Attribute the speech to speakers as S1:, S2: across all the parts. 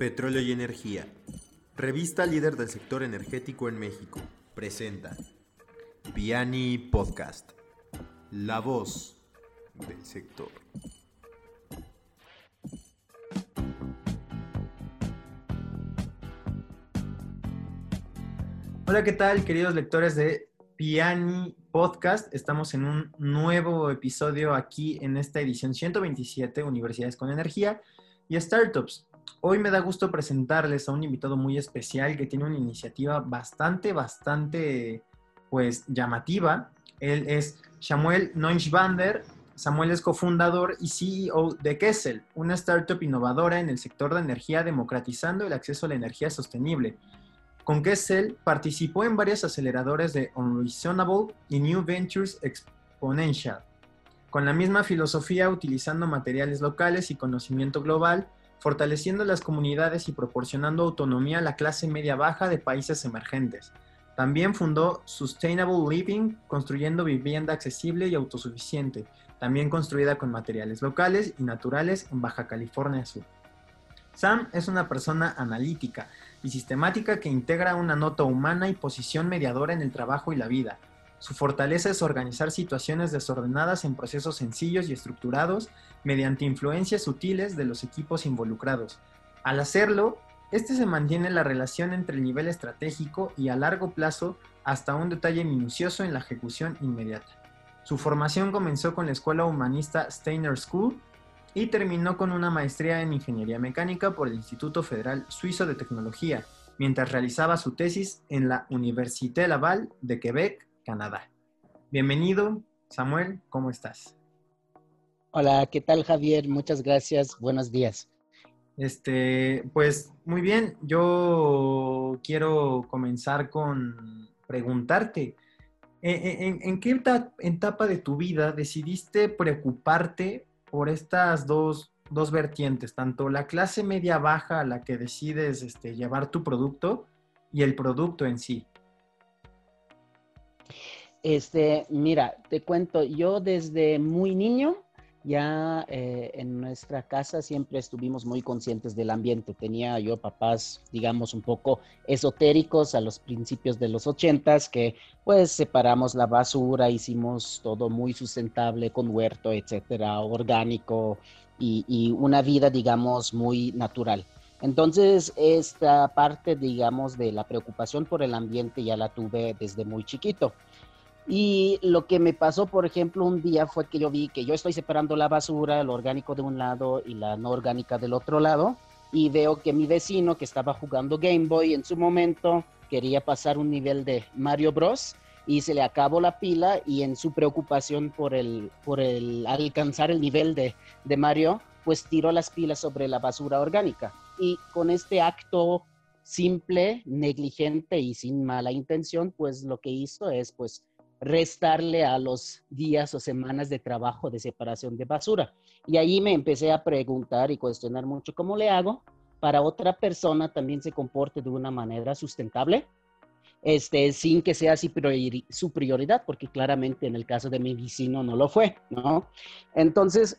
S1: Petróleo y Energía. Revista líder del sector energético en México. Presenta Piani Podcast. La voz del sector. Hola, ¿qué tal, queridos lectores de Piani Podcast? Estamos en un nuevo episodio aquí en esta edición 127, Universidades con Energía y Startups. Hoy me da gusto presentarles a un invitado muy especial que tiene una iniciativa bastante, bastante, pues, llamativa. Él es Samuel Neunschwander. Samuel es cofundador y CEO de Kessel, una startup innovadora en el sector de energía democratizando el acceso a la energía sostenible. Con Kessel participó en varias aceleradores de Unreasonable y New Ventures Exponential. Con la misma filosofía, utilizando materiales locales y conocimiento global, fortaleciendo las comunidades y proporcionando autonomía a la clase media-baja de países emergentes. También fundó Sustainable Living, construyendo vivienda accesible y autosuficiente, también construida con materiales locales y naturales en Baja California Sur. Sam es una persona analítica y sistemática que integra una nota humana y posición mediadora en el trabajo y la vida. Su fortaleza es organizar situaciones desordenadas en procesos sencillos y estructurados mediante influencias sutiles de los equipos involucrados. Al hacerlo, este se mantiene la relación entre el nivel estratégico y a largo plazo hasta un detalle minucioso en la ejecución inmediata. Su formación comenzó con la escuela humanista Steiner School y terminó con una maestría en ingeniería mecánica por el Instituto Federal Suizo de Tecnología, mientras realizaba su tesis en la Université Laval de Quebec Canadá. Bienvenido, Samuel, ¿cómo estás?
S2: Hola, ¿qué tal Javier? Muchas gracias, buenos días.
S1: Este, pues muy bien, yo quiero comenzar con preguntarte, ¿en, qué etapa de tu vida decidiste preocuparte por estas dos, dos, vertientes, tanto la clase media baja a la que decides este, llevar tu producto y el producto en sí?
S2: Este, mira, te cuento, yo desde muy niño, ya eh, en nuestra casa siempre estuvimos muy conscientes del ambiente. Tenía yo papás, digamos, un poco esotéricos a los principios de los ochentas, que pues separamos la basura, hicimos todo muy sustentable con huerto, etcétera, orgánico y, y una vida, digamos, muy natural. Entonces, esta parte, digamos, de la preocupación por el ambiente ya la tuve desde muy chiquito. Y lo que me pasó, por ejemplo, un día fue que yo vi que yo estoy separando la basura, lo orgánico de un lado y la no orgánica del otro lado, y veo que mi vecino que estaba jugando Game Boy en su momento quería pasar un nivel de Mario Bros. y se le acabó la pila y en su preocupación por el, por el alcanzar el nivel de, de Mario, pues tiró las pilas sobre la basura orgánica. Y con este acto simple, negligente y sin mala intención, pues lo que hizo es pues restarle a los días o semanas de trabajo de separación de basura. Y ahí me empecé a preguntar y cuestionar mucho cómo le hago para otra persona también se comporte de una manera sustentable, este, sin que sea su prioridad, porque claramente en el caso de mi vecino no lo fue, ¿no? Entonces,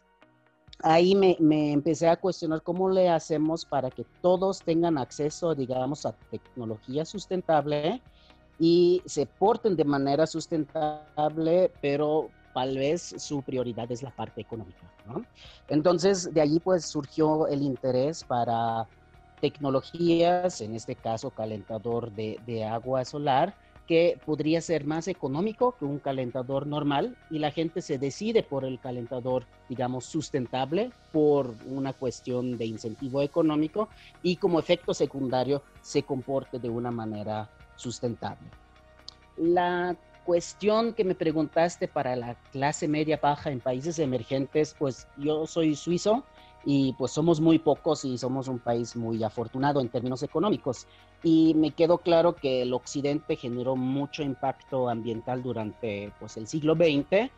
S2: ahí me, me, empecé a cuestionar cómo le hacemos para que todos tengan acceso, digamos, a tecnología sustentable y se porten de manera sustentable, pero tal vez su prioridad es la parte económica. ¿no? Entonces, de allí pues surgió el interés para tecnologías, en este caso calentador de, de agua solar, que podría ser más económico que un calentador normal y la gente se decide por el calentador, digamos, sustentable por una cuestión de incentivo económico y como efecto secundario se comporte de una manera sustentable. La cuestión que me preguntaste para la clase media baja en países emergentes, pues yo soy suizo y pues somos muy pocos y somos un país muy afortunado en términos económicos. Y me quedó claro que el occidente generó mucho impacto ambiental durante pues el siglo XX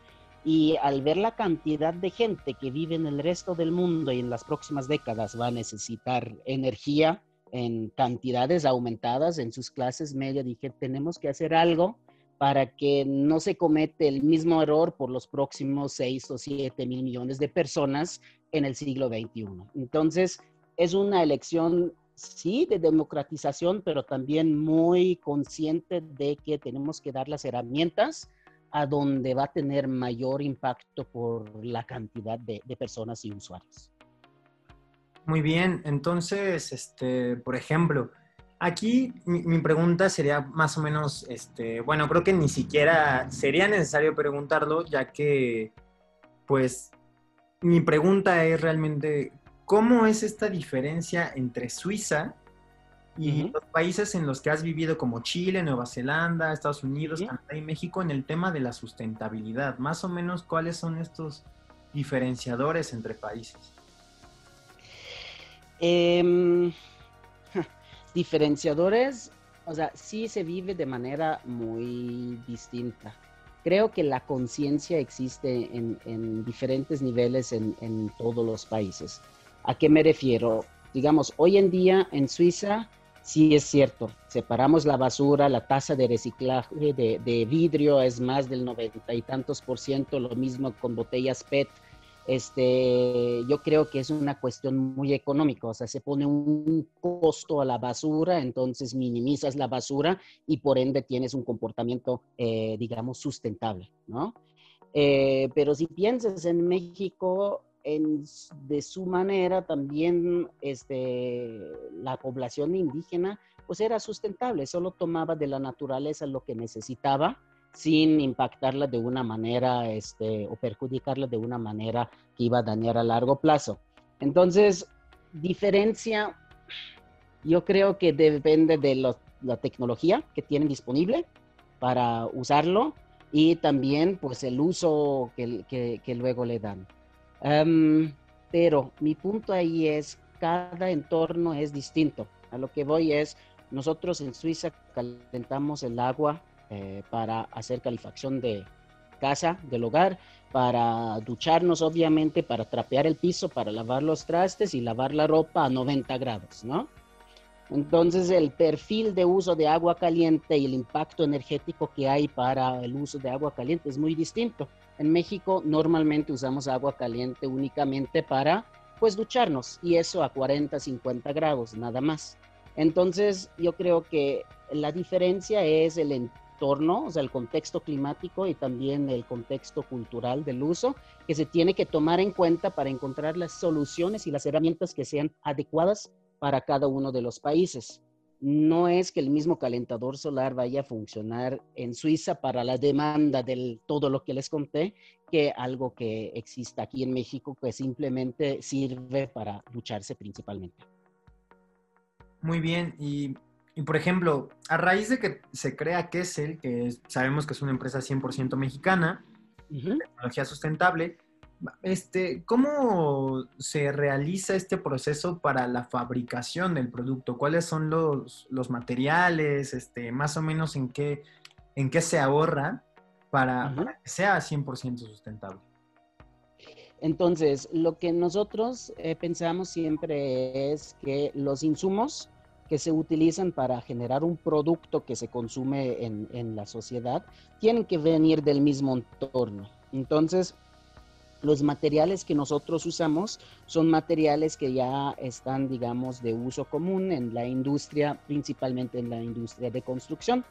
S2: y al ver la cantidad de gente que vive en el resto del mundo y en las próximas décadas va a necesitar energía, en cantidades aumentadas en sus clases media, dije, tenemos que hacer algo para que no se comete el mismo error por los próximos 6 o 7 mil millones de personas en el siglo XXI. Entonces, es una elección sí, de democratización, pero también muy consciente de que tenemos que dar las herramientas a donde va a tener mayor impacto por la cantidad de, personas y usuarios.
S1: Muy bien, entonces, este, por ejemplo, aquí mi, pregunta sería más o menos, este, bueno, creo que ni siquiera sería necesario preguntarlo, ya que, pues, mi pregunta es realmente, ¿cómo es esta diferencia entre Suiza y los países en los que has vivido como Chile, Nueva Zelanda, Estados Unidos, Canadá y México en el tema de la sustentabilidad? Más o menos, ¿cuáles son estos diferenciadores entre países?
S2: Em, diferenciadores, o sea, sí se vive de manera muy distinta. Creo que la conciencia existe en, diferentes niveles en, en todos los países. ¿A qué me refiero? Digamos, hoy en día en Suiza sí es cierto, separamos la basura, la tasa de reciclaje de, vidrio es más del noventa y tantos por ciento, lo mismo con botellas PET. Este, yo creo que es una cuestión muy económica, o sea, se pone un costo a la basura, entonces minimizas la basura y por ende tienes un comportamiento, eh, digamos, sustentable, ¿no? Eh, pero si piensas en México, de su manera también este, la población indígena pues era sustentable, solo tomaba de la naturaleza lo que necesitaba sin impactarla de una manera este, o perjudicarla de una manera que iba a dañar a largo plazo. Entonces, diferencia, yo creo que depende de la tecnología que tienen disponible para usarlo y también pues el uso que, que luego le dan. Em, pero mi punto ahí es, cada entorno es distinto. A lo que voy es, nosotros en Suiza calentamos el agua eh, para hacer calefacción de casa, del hogar, para ducharnos obviamente, para trapear el piso, para lavar los trastes y lavar la ropa a 90 grados, ¿no? Entonces el perfil de uso de agua caliente y el impacto energético que hay para el uso de agua caliente es muy distinto. En México normalmente usamos agua caliente únicamente para pues ducharnos y eso a 40, 50 grados, nada más. Entonces yo creo que la diferencia es el entorno, o sea, el contexto climático y también el contexto cultural del uso que se tiene que tomar en cuenta para encontrar las soluciones y las herramientas que sean adecuadas para cada uno de los países no es que el mismo calentador solar vaya a funcionar en Suiza para la demanda de todo lo que les conté, que algo que exista aquí en México que simplemente sirve para ducharse principalmente.
S1: Muy bien, y, por ejemplo, a raíz de que se crea Kessel, que sabemos que es una empresa 100% mexicana, tecnología sustentable, este, ¿Cómo se realiza este proceso para la fabricación del producto? ¿Cuáles son los, materiales? Este, más o menos en qué, en qué se ahorra para, que sea 100% sustentable.
S2: Entonces, lo que nosotros eh, pensamos siempre es que los insumos que se utilizan para generar un producto que se consume en, en la sociedad tienen que venir del mismo entorno. Entonces, los materiales que nosotros usamos son materiales que ya están, digamos, de uso común en la industria, principalmente en la industria de construcción.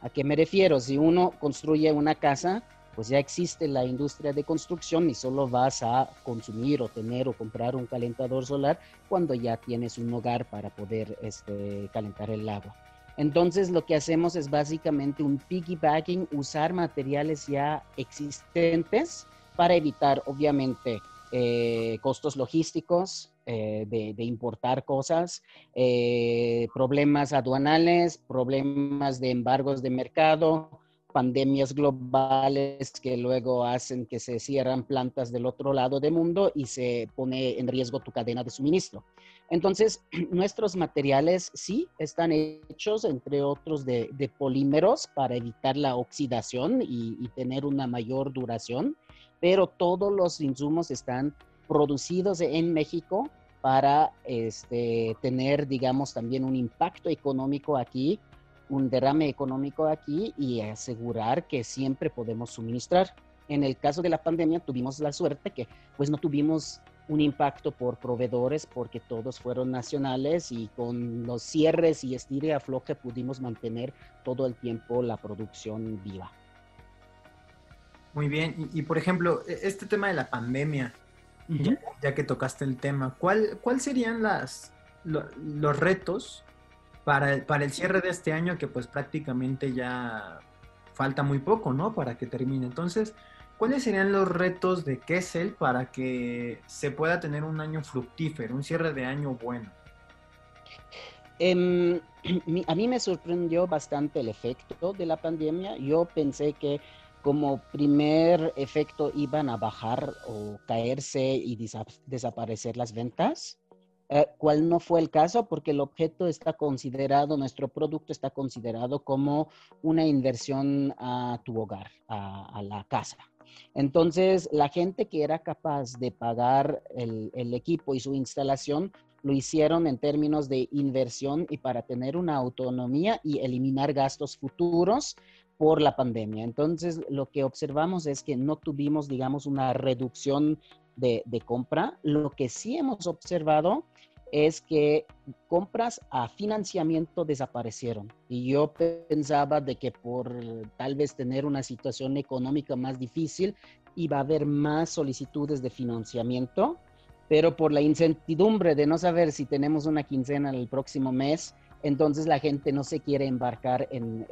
S2: ¿A qué me refiero? Si uno construye una casa, pues ya existe la industria de construcción y solo vas a consumir o tener o comprar un calentador solar cuando ya tienes un hogar para poder este, calentar el agua. Entonces lo que hacemos es básicamente un piggybacking, usar materiales ya existentes para evitar, obviamente, eh, costos logísticos eh, de, importar cosas, eh, problemas aduanales, problemas de embargos de mercado, pandemias globales que luego hacen que se cierran plantas del otro lado del mundo y se pone en riesgo tu cadena de suministro. Entonces, nuestros materiales sí están hechos, entre otros, de, polímeros para evitar la oxidación y tener una mayor duración pero todos los insumos están producidos en México para este, tener, digamos, también un impacto económico aquí, un derrame económico aquí y asegurar que siempre podemos suministrar. En el caso de la pandemia tuvimos la suerte que pues no tuvimos un impacto por proveedores porque todos fueron nacionales y con los cierres y estire y afloje pudimos mantener todo el tiempo la producción viva.
S1: Muy bien, y, por ejemplo, e, este tema de la pandemia, ya, que tocaste el tema, ¿cuál, cuál serían las, los retos para el, para el cierre de este año que pues prácticamente ya falta muy poco, ¿no? Para que termine. Entonces, ¿cuáles serían los retos de Kessel para que se pueda tener un año fructífero, un cierre de año bueno?
S2: Em, a mí me sorprendió bastante el efecto de la pandemia. Yo pensé que como primer efecto iban a bajar o caerse y desaparecer las ventas, eh, cual no fue el caso porque el objeto está considerado, nuestro producto está considerado como una inversión a tu hogar, a, la casa. Entonces, la gente que era capaz de pagar el, el equipo y su instalación lo hicieron en términos de inversión y para tener una autonomía y eliminar gastos futuros por la pandemia. Entonces, lo que observamos es que no tuvimos, digamos, una reducción de, compra. Lo que sí hemos observado es que compras a financiamiento desaparecieron. Y yo pensaba de que por tal vez tener una situación económica más difícil, iba a haber más solicitudes de financiamiento, pero por la incertidumbre de no saber si tenemos una quincena el próximo mes, entonces la gente no se quiere embarcar en,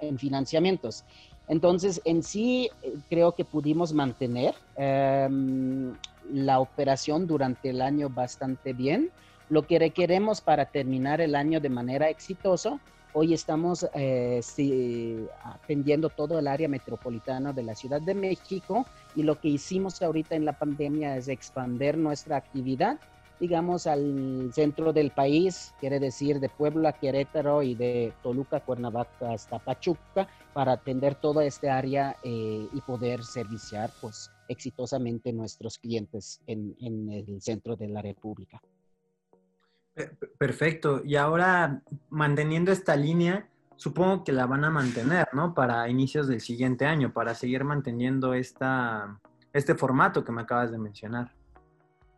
S2: en financiamientos. Entonces, en sí, eh, creo que pudimos mantener em, la operación durante el año bastante bien. Lo que requeremos para terminar el año de manera exitosa, hoy estamos eh, atendiendo todo el área metropolitana de la Ciudad de México y lo que hicimos ahorita en la pandemia es expandir nuestra actividad digamos, al centro del país, quiere decir de Puebla, Querétaro y de Toluca, Cuernavaca hasta Pachuca, para atender toda esta área eh, y poder serviciar pues exitosamente nuestros clientes en, en el centro de la República.
S1: Perfecto. Y ahora, manteniendo esta línea, supongo que la van a mantener, ¿no? Para inicios del siguiente año, para seguir manteniendo esta, este formato que me acabas de mencionar.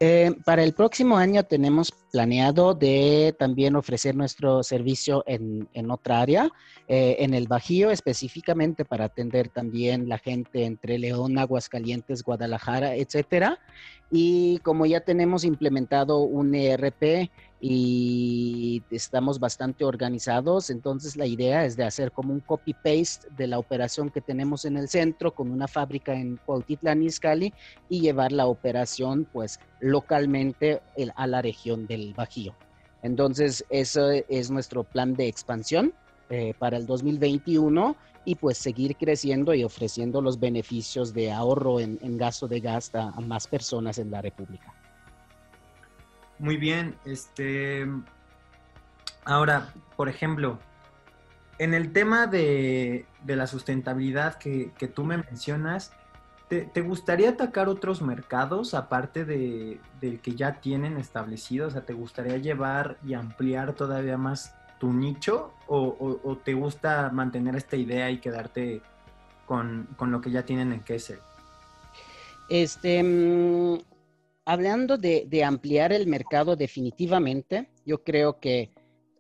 S2: Eh, para el próximo año tenemos planeado de también ofrecer nuestro servicio en, otra área, eh, en el Bajío, específicamente para atender también la gente entre León, Aguascalientes, Guadalajara, etcétera. Y como ya tenemos implementado un ERP y estamos bastante organizados. Entonces la idea es de hacer como un copy-paste de la operación que tenemos en el centro con una fábrica en Cuautitlán Izcalli y llevar la operación pues localmente a la región del Bajío. Entonces eso es nuestro plan de expansión eh, para el 2021 y pues seguir creciendo y ofreciendo los beneficios de ahorro en, gasto de gas a más personas en la República.
S1: Muy bien, este. Ahora, por ejemplo, en el tema de, la sustentabilidad que, tú me mencionas, ¿te, gustaría atacar otros mercados aparte de, del que ya tienen establecido? O sea, ¿te gustaría llevar y ampliar todavía más tu nicho? ¿O, te gusta mantener esta idea y quedarte con, con lo que ya tienen en Kessel?
S2: Este, mm, hablando de, ampliar el mercado definitivamente, yo creo que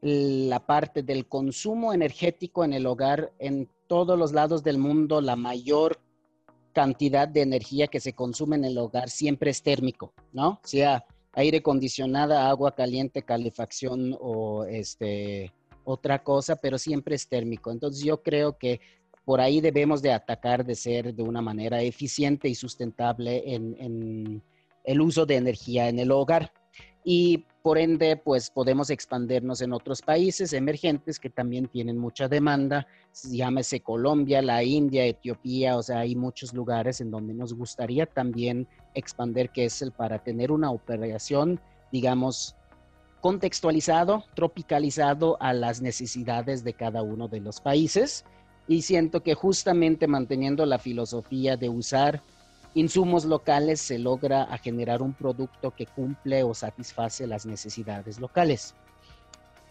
S2: la parte del consumo energético en el hogar, en todos los lados del mundo, la mayor cantidad de energía que se consume en el hogar siempre es térmico, ¿no? Sea aire acondicionada, agua caliente, calefacción o este, otra cosa, pero siempre es térmico. Entonces yo creo que por ahí debemos de atacar de ser de una manera eficiente y sustentable en el uso de energía en el hogar. Y por ende, pues podemos expandirnos en otros países emergentes que también tienen mucha demanda, llámese Colombia, la India, Etiopía, o sea, hay muchos lugares en donde nos gustaría también expandir que es el para tener una operación, digamos, contextualizado, tropicalizado a las necesidades de cada uno de los países. Y siento que justamente manteniendo la filosofía de usar insumos locales se logra a generar un producto que cumple o satisface las necesidades locales.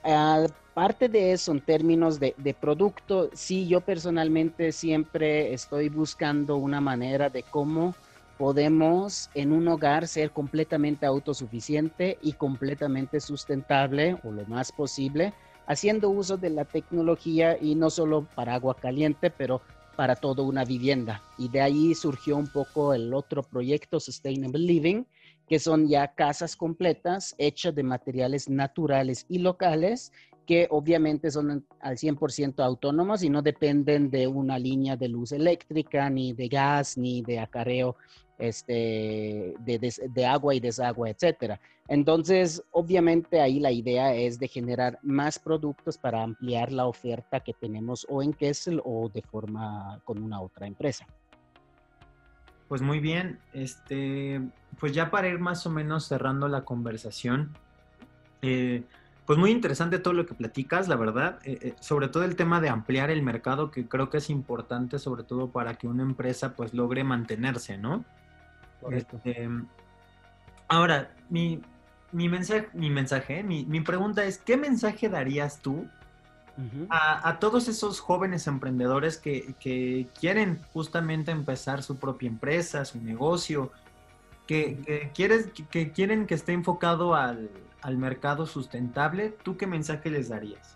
S2: Aparte de eso, en términos de, producto, sí, yo personalmente siempre estoy buscando una manera de cómo podemos en un hogar ser completamente autosuficiente y completamente sustentable o lo más posible, haciendo uso de la tecnología y no solo para agua caliente, pero para toda una vivienda. Y de ahí surgió un poco el otro proyecto, Sustainable Living, que son ya casas completas hechas de materiales naturales y locales que obviamente son al 100% autónomos y no dependen de una línea de luz eléctrica, ni de gas, ni de acarreo este, de, agua y desagüe, etcétera. Entonces, obviamente ahí la idea es de generar más productos para ampliar la oferta que tenemos o en Kessel o de forma con una otra empresa.
S1: Pues muy bien, este, pues ya para ir más o menos cerrando la conversación, eh, pues muy interesante todo lo que platicas, la verdad, eh, eh, sobre todo el tema de ampliar el mercado, que creo que es importante, sobre todo para que una empresa pues logre mantenerse, ¿no? Este, ahora, mi, mensaje, mi, mensaje mi, pregunta es, ¿qué mensaje darías tú a, todos esos jóvenes emprendedores que, que, quieren justamente empezar su propia empresa, su negocio, que, quieres, que quieren que esté enfocado al, mercado sustentable, ¿tú qué mensaje les darías?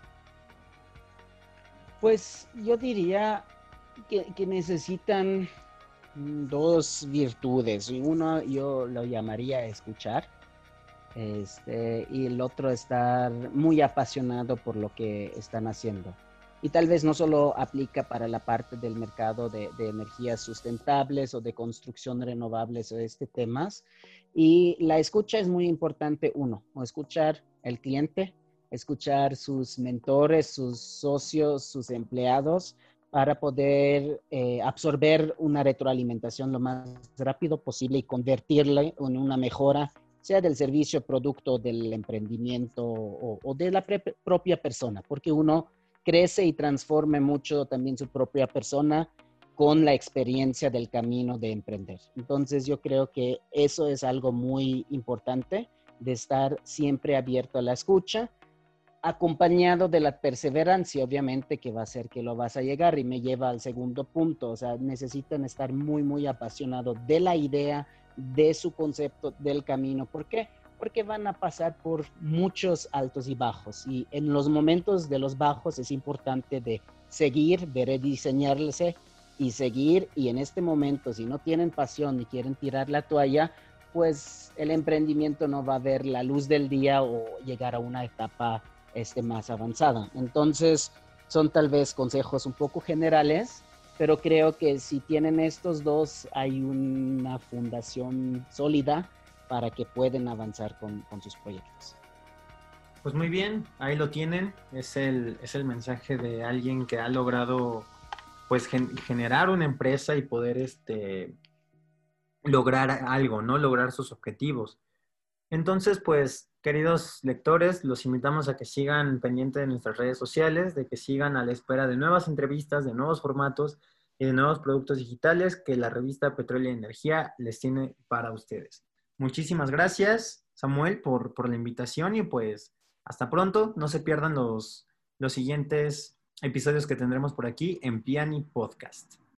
S2: Pues yo diría que, necesitan dos virtudes. Uno yo lo llamaría escuchar. Este, y el otro estar muy apasionado por lo que están haciendo y tal vez no solo aplica para la parte del mercado de, energías sustentables o de construcción renovables o este temas. Y la escucha es muy importante, uno, o escuchar el cliente, escuchar sus mentores, sus socios, sus empleados, para poder eh, absorber una retroalimentación lo más rápido posible y convertirla en una mejora, sea del servicio, producto, del emprendimiento o, o de la propia persona, porque uno crece y transforme mucho también su propia persona con la experiencia del camino de emprender. Entonces yo creo que eso es algo muy importante de estar siempre abierto a la escucha, acompañado de la perseverancia, obviamente, que va a ser que lo vas a llegar y me lleva al segundo punto, o sea, necesitan estar muy, muy apasionados de la idea, de su concepto, del camino. ¿Por qué? porque van a pasar por muchos altos y bajos y en los momentos de los bajos es importante de seguir, de rediseñarse y seguir y en este momento si no tienen pasión y quieren tirar la toalla, pues el emprendimiento no va a ver la luz del día o llegar a una etapa este, más avanzada. Entonces son tal vez consejos un poco generales, pero creo que si tienen estos dos hay una fundación sólida para que puedan avanzar con, sus proyectos.
S1: Pues muy bien, ahí lo tienen. Es el, es el mensaje de alguien que ha logrado pues generar una empresa y poder este, lograr algo, ¿no? Lograr sus objetivos. Entonces, pues, queridos lectores, los invitamos a que sigan pendientes de nuestras redes sociales, de que sigan a la espera de nuevas entrevistas, de nuevos formatos y de nuevos productos digitales que la revista Petróleo y Energía les tiene para ustedes. Muchísimas gracias, Samuel, por, por la invitación y pues hasta pronto. No se pierdan los, los siguientes episodios que tendremos por aquí en Piani Podcast.